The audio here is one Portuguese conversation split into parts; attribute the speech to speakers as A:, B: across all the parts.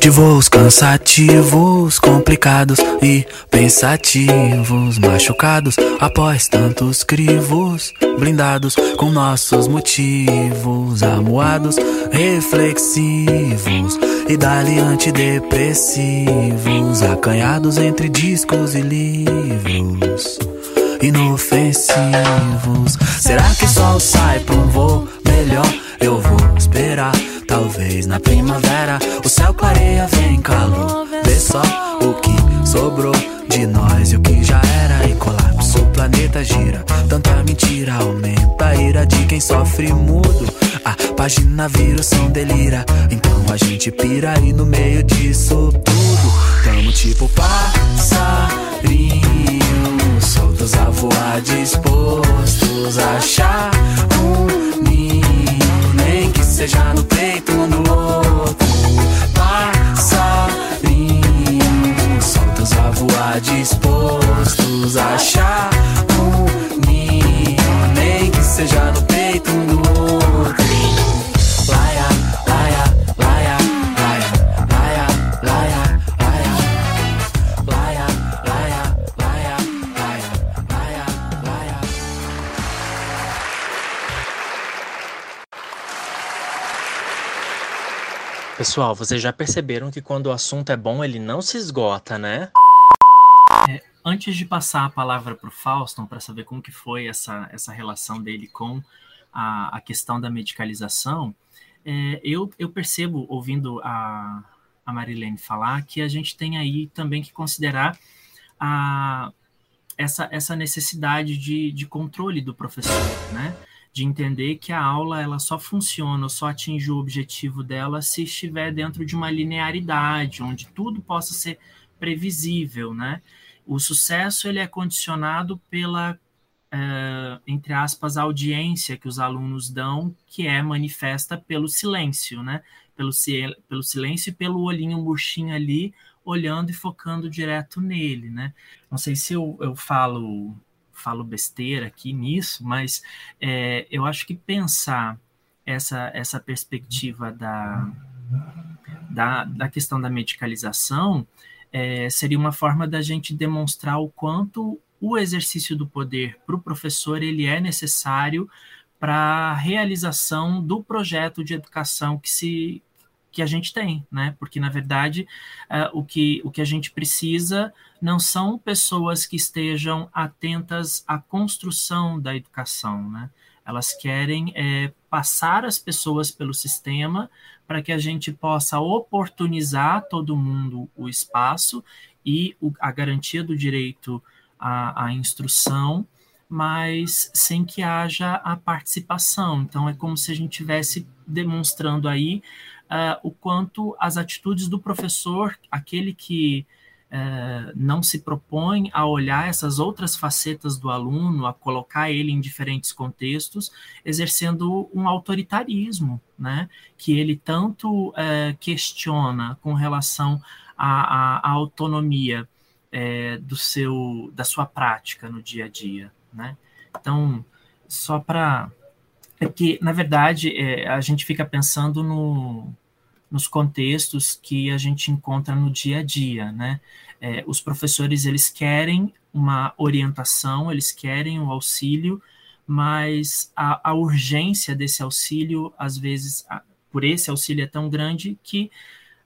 A: de voos cansativos, complicados e pensativos, machucados após tantos crivos, blindados com nossos motivos, amuados, reflexivos e dali antidepressivos, acanhados entre discos e livros inofensivos. Será que o sol sai pra um voo melhor? Eu vou esperar, talvez na primavera o céu clareia, vem calor. Vê só o que sobrou de nós e o que já era e colapso. O planeta gira, tanta mentira aumenta a ira de quem sofre mudo. A página vira o som delira, então a gente pira e no meio disso tudo tamo tipo passarinho soltos a voar, dispostos a achar um ninho, seja no peito ou no outro. Passarinho, soltos a voar, dispostos a achar um ninho, nem que seja no peito
B: Pessoal, vocês já perceberam que quando o assunto é bom, ele não se esgota, né?
C: Antes de passar a palavra para o Fauston para saber como que foi essa, essa relação dele com a, a questão da medicalização, é, eu, eu percebo, ouvindo a, a Marilene falar, que a gente tem aí também que considerar a, essa, essa necessidade de, de controle do professor, né? De entender que a aula ela só funciona, só atinge o objetivo dela se estiver dentro de uma linearidade, onde tudo possa ser previsível, né? O sucesso ele é condicionado pela eh, entre aspas, audiência que os alunos dão, que é manifesta pelo silêncio, né? Pelo, pelo silêncio e pelo olhinho murchinho ali, olhando e focando direto nele, né? Não sei se eu, eu falo falo besteira aqui nisso, mas é, eu acho que pensar essa, essa perspectiva da, da, da questão da medicalização é, seria uma forma da gente demonstrar o quanto o exercício do poder para o professor ele é necessário para a realização do projeto de educação que se que a gente tem, né? Porque na verdade uh, o que o que a gente precisa não são pessoas que estejam atentas à construção da educação, né? Elas querem é, passar as pessoas pelo sistema para que a gente possa oportunizar todo mundo o espaço e o, a garantia do direito à, à instrução, mas sem que haja a participação. Então, é como se a gente estivesse demonstrando aí uh, o quanto as atitudes do professor, aquele que uh, não se propõe a olhar essas outras facetas do aluno, a colocar ele em diferentes contextos, exercendo um autoritarismo, né? Que ele tanto uh, questiona com relação à, à, à autonomia do seu, da sua prática no dia a dia, né? Então, só para é que na verdade é, a gente fica pensando no, nos contextos que a gente encontra no dia a dia, né? É, os professores eles querem uma orientação, eles querem o um auxílio, mas a, a, urgência desse auxílio, às vezes, a, por esse auxílio é tão grande que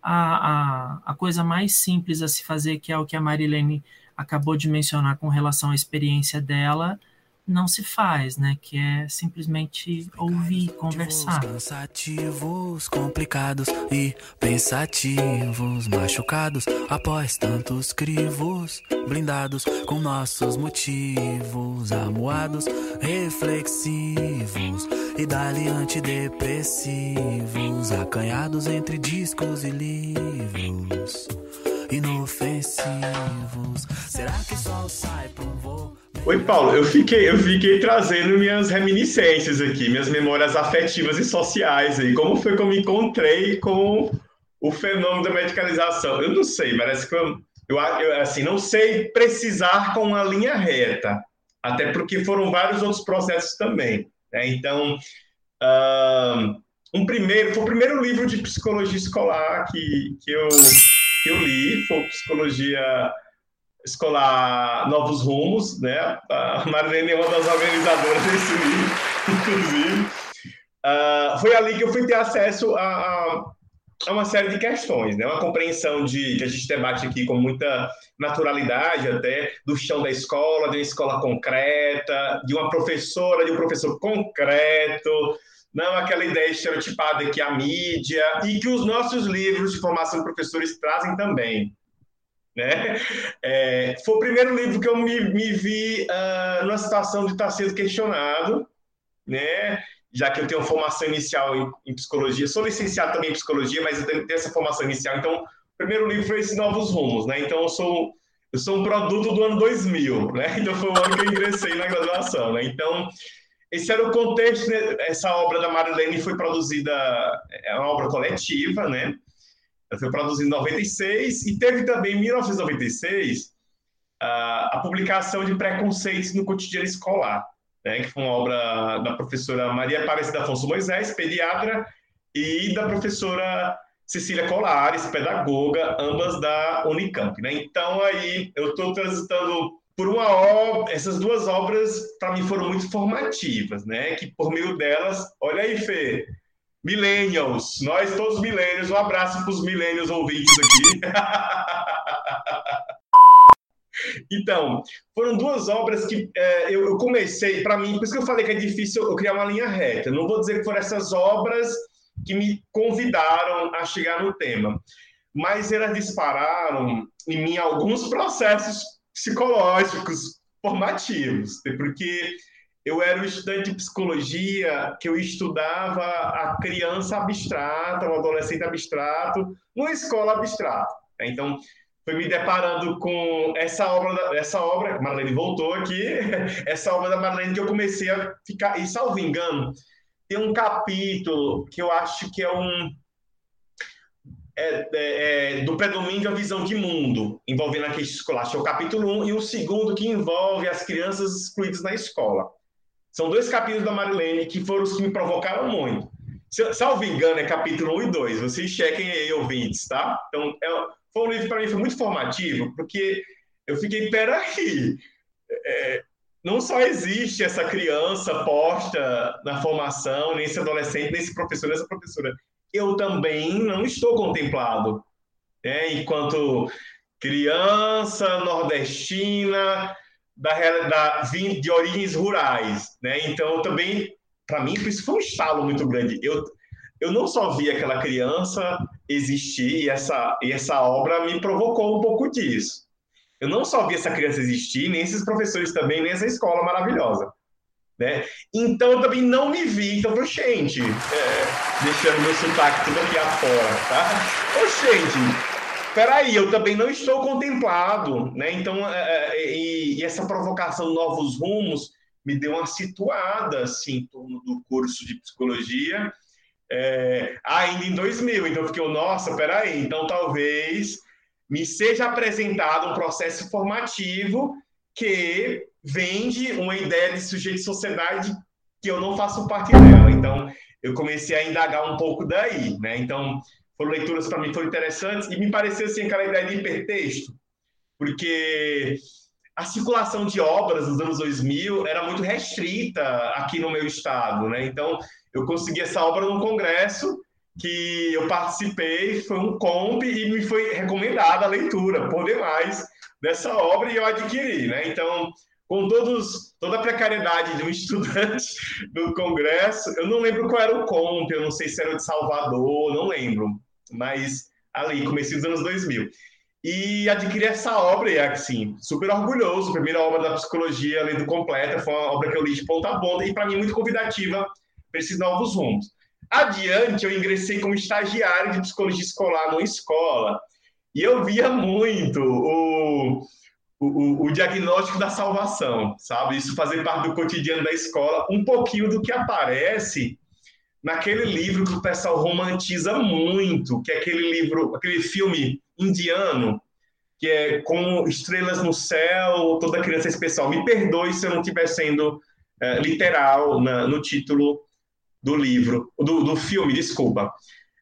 C: a, a, a coisa mais simples a se fazer, que é o que a Marilene acabou de mencionar com relação à experiência dela, não se faz, né? Que é simplesmente ouvir, conversar.
A: Cansativos, complicados e pensativos, machucados após tantos crivos, blindados com nossos motivos, amuados, reflexivos e dali antidepressivos, acanhados entre discos e livros. Inofensivos. Será que o sol sai para um voo?
D: Oi, Paulo, eu fiquei, eu fiquei trazendo minhas reminiscências aqui, minhas memórias afetivas e sociais aí. Como foi que eu me encontrei com o fenômeno da medicalização? Eu não sei, parece que eu, eu, assim, não sei precisar com uma linha reta, até porque foram vários outros processos também. Né? Então, uh, um primeiro, foi o primeiro livro de psicologia escolar que, que, eu, que eu li, foi Psicologia Escolar Novos Rumos, né? A Marilene é uma das organizadoras desse livro, inclusive. Uh, foi ali que eu fui ter acesso a, a, uma série de questões, né? Uma compreensão de que a gente debate aqui com muita naturalidade até do chão da escola, de uma escola concreta, de uma professora, de um professor concreto, não aquela ideia estereotipada que a mídia e que os nossos livros de formação de professores trazem também. Né? É, foi o primeiro livro que eu me, me vi uh, numa situação de estar sendo questionado, né? já que eu tenho formação inicial em, em, psicologia, sou licenciado também em psicologia, mas eu tenho essa formação inicial, então o primeiro livro foi esse Novos Rumos, né? Então eu sou eu sou um produto do ano 2000, né? Então foi o ano que eu ingressei na graduação, né? Então esse era o contexto, né? essa obra da Marilene foi produzida, é uma obra coletiva, né? Ela foi produzida em 96 e teve também em 1996 a, a publicação de Preconceitos no Cotidiano Escolar, né? que foi uma obra da professora Maria Aparecida Afonso Moisés, pediatra, e da professora Cecília Colares, pedagoga, ambas da Unicamp. Né? Então, aí eu estou transitando por uma obra, essas duas obras para mim foram muito formativas, né? Que por meio delas, olha aí, Fê, millennials, nós todos millennials, um abraço para os millennials ouvintes aqui. então, foram duas obras que é, eu, eu, comecei, para mim, por isso que eu falei que é difícil eu criar uma linha reta. Não vou dizer que foram essas obras que me convidaram a chegar no tema, mas elas dispararam em mim alguns processos psicológicos formativos, porque eu era um estudante de psicologia que eu estudava a criança abstrata, o adolescente abstrato, numa escola abstrata. Então, foi me deparando com essa obra, essa obra, Marlene voltou aqui, essa obra da Marlene que eu comecei a ficar, e salvo engano, tem um capítulo que eu acho que é um é, é, é, do predomínio da visão de mundo envolvendo a questão escolar. É o capítulo 1 um, e o segundo que envolve as crianças excluídas na escola. São dois capítulos da Marilene que foram os que me provocaram muito. Se, salvo engano, é capítulo 1 e 2. Vocês chequem aí, ouvintes, tá? Então, é, foi um livro para mim foi muito formativo, porque eu fiquei, peraí, é, não só existe essa criança posta na formação, nem esse adolescente, nem esse professor, essa professora eu também não estou contemplado. Né? Enquanto criança nordestina da, da, de origens rurais. Né? Então, também, para mim, isso foi um estalo muito grande. Eu, eu não só vi aquela criança existir, e essa, e essa obra me provocou um pouco disso. Eu não só vi essa criança existir, nem esses professores também, nem essa escola maravilhosa. Né? Então eu também não me vi, então falei, gente, é, deixando meu sotaque tudo aqui afora, tá? Ô, gente, peraí, eu também não estou contemplado, né? Então, é, é, e, e, essa provocação Novos Rumos me deu uma situada, assim, em torno do curso de psicologia, é, ainda em 2000. Então, fiquei, nossa, peraí, então talvez me seja apresentado um processo formativo que vende uma ideia de sujeito de sociedade que eu não faço parte dela. Então, eu comecei a indagar um pouco daí, né? Então, foram leituras para mim foram interessantes e me pareceu assim aquela ideia de hipertexto, porque a circulação de obras nos anos 2000 era muito restrita aqui no meu estado, né? Então, eu consegui essa obra num congresso que eu participei, foi um comp e me foi recomendada a leitura, por demais, dessa obra e eu adquiri, né? Então, com todos, toda a precariedade de um estudante do Congresso. Eu não lembro qual era o comp, eu não sei se era de Salvador, não lembro, mas ali, comecei dos anos 2000. E adquiri essa obra, e assim, super orgulhoso, primeira obra da psicologia lendo completa, foi uma obra que eu li de ponta a ponta, e para mim muito convidativa para esses novos rumos. Adiante, eu ingressei como estagiário de psicologia escolar numa escola, e eu via muito o o, o, diagnóstico da salvação, sabe? Isso fazer parte do cotidiano da escola, um pouquinho do que aparece naquele livro que o pessoal romantiza muito, que é aquele livro, aquele filme indiano, que é com estrelas no céu, toda criança é especial. Me perdoe se eu não estiver sendo é, literal na, no título do livro, do, do filme, desculpa.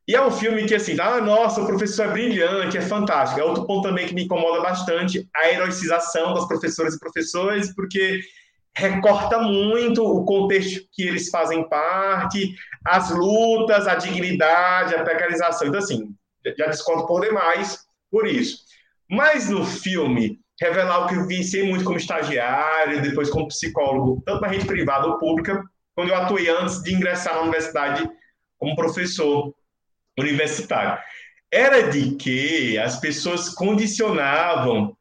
D: E é um filme que, assim, ah, nossa, o professor é brilhante, é fantástico. É outro ponto também que me incomoda bastante, a heroicização das professoras e professores, porque recorta muito o contexto que eles fazem parte, as lutas, a dignidade, a precarização. Então, assim, já discordo por demais por isso. Mas no filme, revelar o que eu vivenciei muito como estagiário, depois como psicólogo, tanto na rede privada ou pública, quando eu atuei antes de ingressar na universidade como professor universitário. Era de que as pessoas condicionavam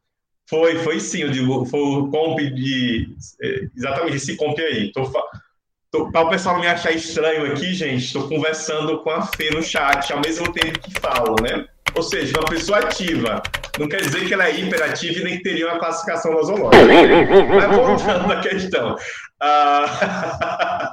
D: foi, foi sim, eu digo, foi o comp de. É, exatamente esse comp aí. Tô, para o pessoal me achar estranho aqui, gente, estou conversando com a Fê no chat ao mesmo tempo que falo, né? Ou seja, uma pessoa ativa. Não quer dizer que ela é hiperativa e nem teria uma classificação nosológica. Mas voltando à questão. Ah...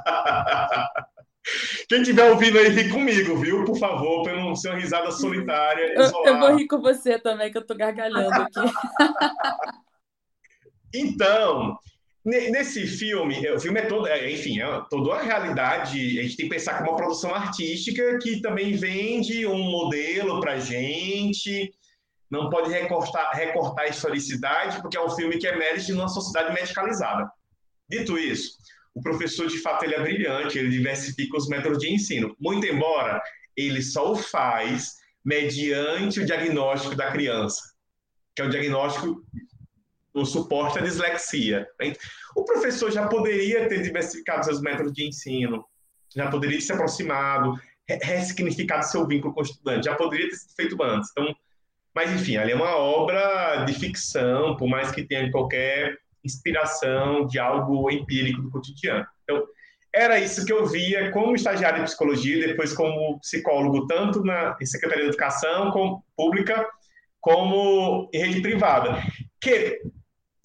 D: Quem estiver ouvindo aí, ri comigo, viu? Por favor, para não ser uma risada solitária.
E: Eu, eu, vou rir com você também, que eu estou gargalhando aqui.
D: então, nesse filme, o filme é todo, é, enfim, é toda uma realidade. A gente tem que pensar como uma produção artística que também vende um modelo para gente. Não pode recortar, recortar a historicidade, porque é um filme que emerge numa sociedade medicalizada. Dito isso, o professor, de fato, ele é brilhante, ele diversifica os métodos de ensino. Muito embora ele só o faz mediante o diagnóstico da criança, que é o diagnóstico, o suporte à dislexia. Né? O professor já poderia ter diversificado seus métodos de ensino, já poderia ter se aproximado, ressignificado seu vínculo com o estudante, já poderia ter sido feito antes. Então, mas, enfim, ali é uma obra de ficção, por mais que tenha qualquer inspiração de algo empírico do cotidiano. Então, era isso que eu via como estagiário de psicologia, depois como psicólogo, tanto na Secretaria de Educação como, Pública, como em rede privada. Que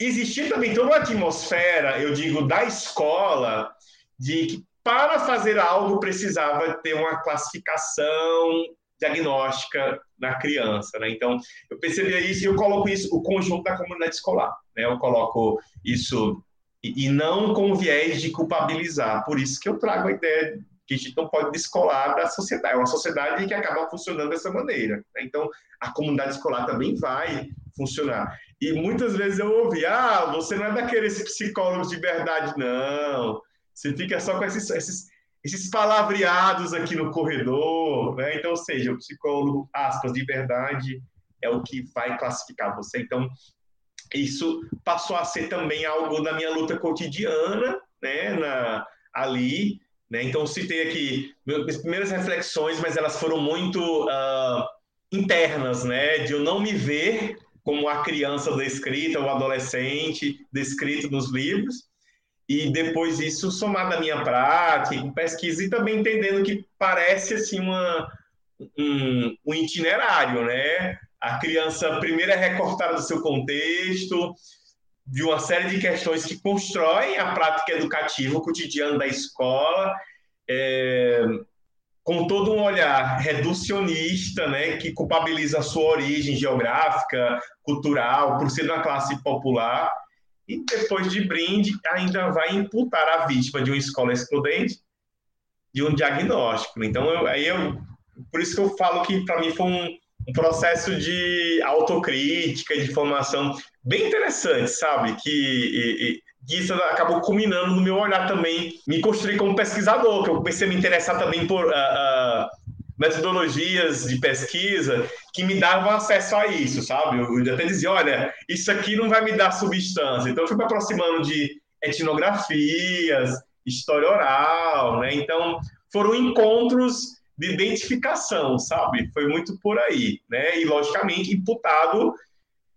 D: existia também toda uma atmosfera, eu digo, da escola, de que para fazer algo precisava ter uma classificação diagnóstica na criança, né? Então, eu percebia isso e eu coloco isso, o conjunto da comunidade escolar, né? Eu coloco isso e, e não com viés de culpabilizar. Por isso que eu trago a ideia que a gente não pode descolar da sociedade. É uma sociedade que acaba funcionando dessa maneira. Né? Então, a comunidade escolar também vai funcionar. E muitas vezes eu ouvi, ah, você não é daqueles psicólogos de verdade, não. Você fica só com esses, esses esses palavreados aqui no corredor, né? Então, ou seja, o psicólogo, aspas, de verdade, é o que vai classificar você. Então, isso passou a ser também algo da minha luta cotidiana, né? Na, ali, né? Então, citei aqui minhas primeiras reflexões, mas elas foram muito uh, internas, né? De eu não me ver como a criança descrita, o adolescente descrito nos livros, e depois isso somado à minha prática, com pesquisa e também entendendo que parece assim uma, um, um itinerário, né? A criança primeiro é recortada do seu contexto, de uma série de questões que constroem a prática educativa, o cotidiano da escola, é, com todo um olhar reducionista, né, que culpabiliza a sua origem geográfica, cultural, por ser uma classe popular, e depois de brinde ainda vai imputar a vítima de uma escola excludente de um diagnóstico. Então, eu, aí eu, por isso que eu falo que para mim foi um, um, processo de autocrítica, de formação bem interessante, sabe? Que e, e, isso acabou culminando no meu olhar também, me construir como pesquisador, que eu comecei a me interessar também por uh, uh, metodologias de pesquisa que me davam acesso a isso, sabe? Eu até dizia, olha, isso aqui não vai me dar substância. Então, eu fui me aproximando de etnografias, história oral, né? Então, foram encontros de identificação, sabe? Foi muito por aí, né? E, logicamente, imputado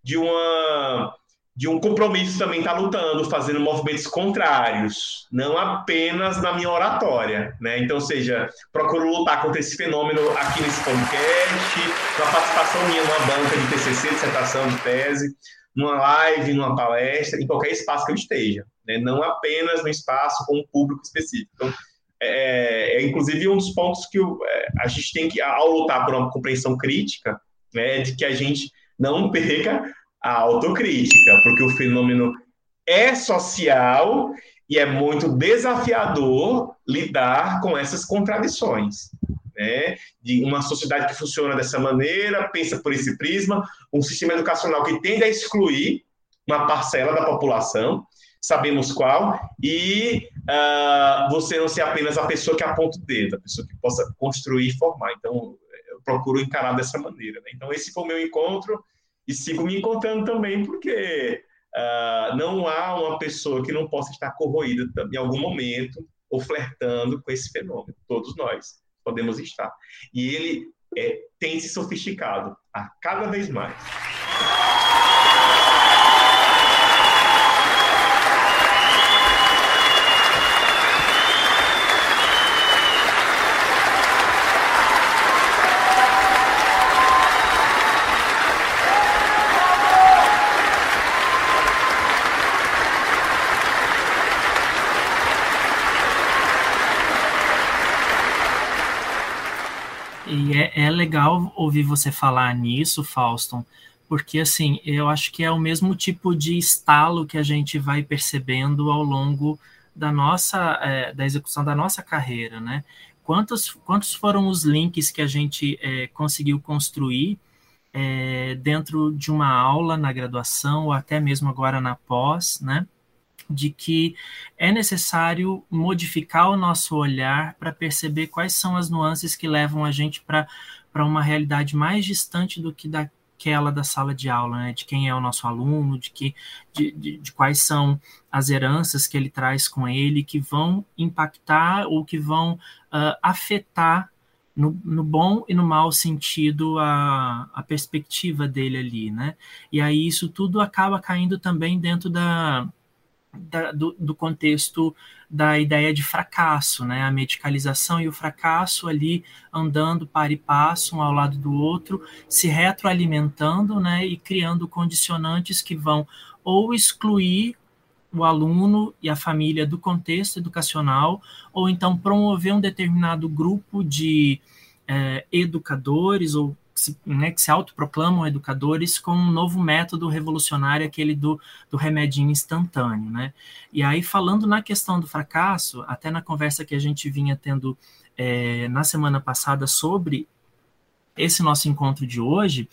D: de uma de um compromisso também estar tá lutando, fazendo movimentos contrários, não apenas na minha oratória, né? Então, seja, procuro lutar contra esse fenômeno aqui nesse podcast, na participação minha numa banca de TCC, dissertação de tese, numa live, numa palestra, em qualquer espaço que eu esteja, né? Não apenas no espaço com um público específico. Então, é, é inclusive um dos pontos que eu, é, a gente tem que, ao lutar por uma compreensão crítica, né, de que a gente não perca a autocrítica, porque o fenômeno é social e é muito desafiador lidar com essas contradições. Né? De uma sociedade que funciona dessa maneira, pensa por esse prisma, um sistema educacional que tende a excluir uma parcela da população, sabemos qual, e uh, você não ser apenas a pessoa que aponta o dedo, a pessoa que possa construir e formar. Então, eu procuro encarar dessa maneira. Né? Então, esse foi o meu encontro, e sigo me encontrando também, porque uh, não há uma pessoa que não possa estar corroída em algum momento ou flertando com esse fenômeno. Todos nós podemos estar. E ele é, tem se sofisticado a cada vez mais.
C: É, é legal ouvir você falar nisso, Fauston, porque assim, eu acho que é o mesmo tipo de estalo que a gente vai percebendo ao longo da nossa, é, da execução da nossa carreira, né? Quantos, quantos foram os links que a gente é, conseguiu construir é, dentro de uma aula na graduação, ou até mesmo agora na pós, né? De que é necessário modificar o nosso olhar para perceber quais são as nuances que levam a gente para uma realidade mais distante do que daquela da sala de aula, né? de quem é o nosso aluno, de, que, de, de, de quais são as heranças que ele traz com ele, que vão impactar ou que vão uh, afetar no, no, bom e no mau sentido a, a perspectiva dele ali, né? E aí isso tudo acaba caindo também dentro da, da, do, do, contexto da ideia de fracasso, né? A medicalização e o fracasso ali andando para e passo um ao lado do outro, se retroalimentando, né? E criando condicionantes que vão ou excluir o aluno e a família do contexto educacional, ou então promover um determinado grupo de é, educadores ou se, né, que se autoproclamam educadores com um novo método revolucionário, aquele do, do remedinho instantâneo. Né? E aí, falando na questão do fracasso, até na conversa que a gente vinha tendo é, na semana passada sobre esse nosso encontro de hoje,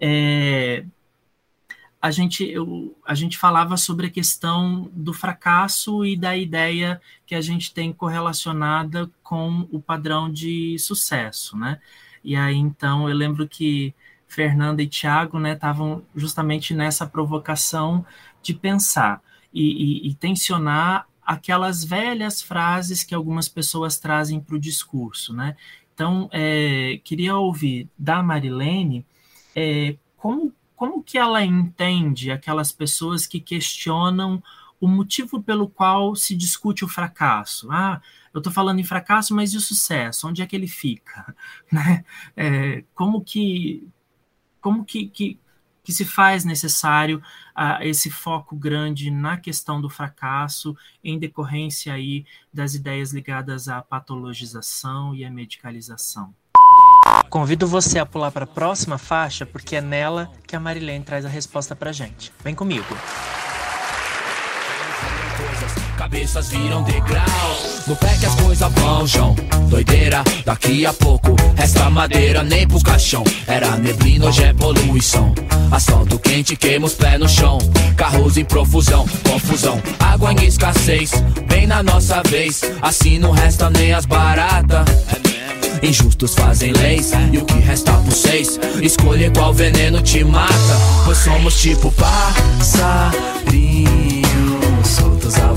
C: é, a gente, eu, a gente falava sobre a questão do fracasso e da ideia que a gente tem correlacionada com o padrão de sucesso, né? E aí, então, eu lembro que Fernanda e Tiago estavam né, justamente nessa provocação de pensar e, e, e, tensionar aquelas velhas frases que algumas pessoas trazem para o discurso. Né? Então, é, queria ouvir da Marilene é, como, como que ela entende aquelas pessoas que questionam o motivo pelo qual se discute o fracasso. Ah, eu estou falando em fracasso, mas e o sucesso? Onde é que ele fica? Né? É, como que, como que, que, que se faz necessário uh, esse foco grande na questão do fracasso em decorrência aí das ideias ligadas à patologização e à medicalização?
B: Convido você a pular para a próxima faixa, porque é nela que a Marilene traz a resposta para gente. Vem comigo
A: cabeças viram degraus. No pé que as coisas vão, João. Doideira, daqui a pouco resta madeira nem pro caixão. Era neblina, hoje é poluição. Asfalto quente, queima os no chão. Carros em profusão, confusão. Água em escassez, bem na nossa vez. Assim não resta nem as baratas. Injustos fazem leis e o que resta por seis Escolher qual veneno te mata Pois somos tipo passarinho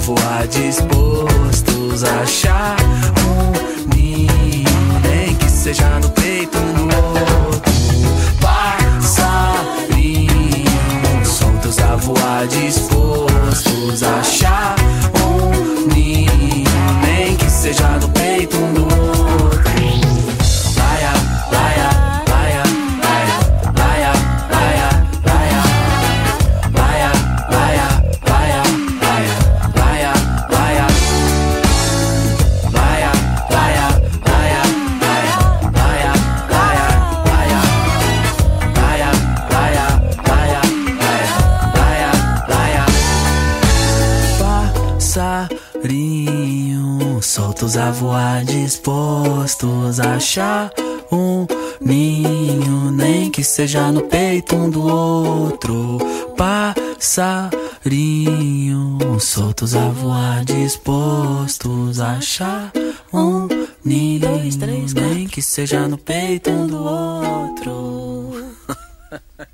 A: voar, dispostos a achar um ninho, nem que seja no peito um do outro. Passarinho, soltos a voar, dispostos a achar um ninho, nem que seja no a voar, dispostos a achar um ninho, nem que seja no peito um do outro. Passarinho, soltos a voar, dispostos a achar um ninho, nem que seja no peito um do outro.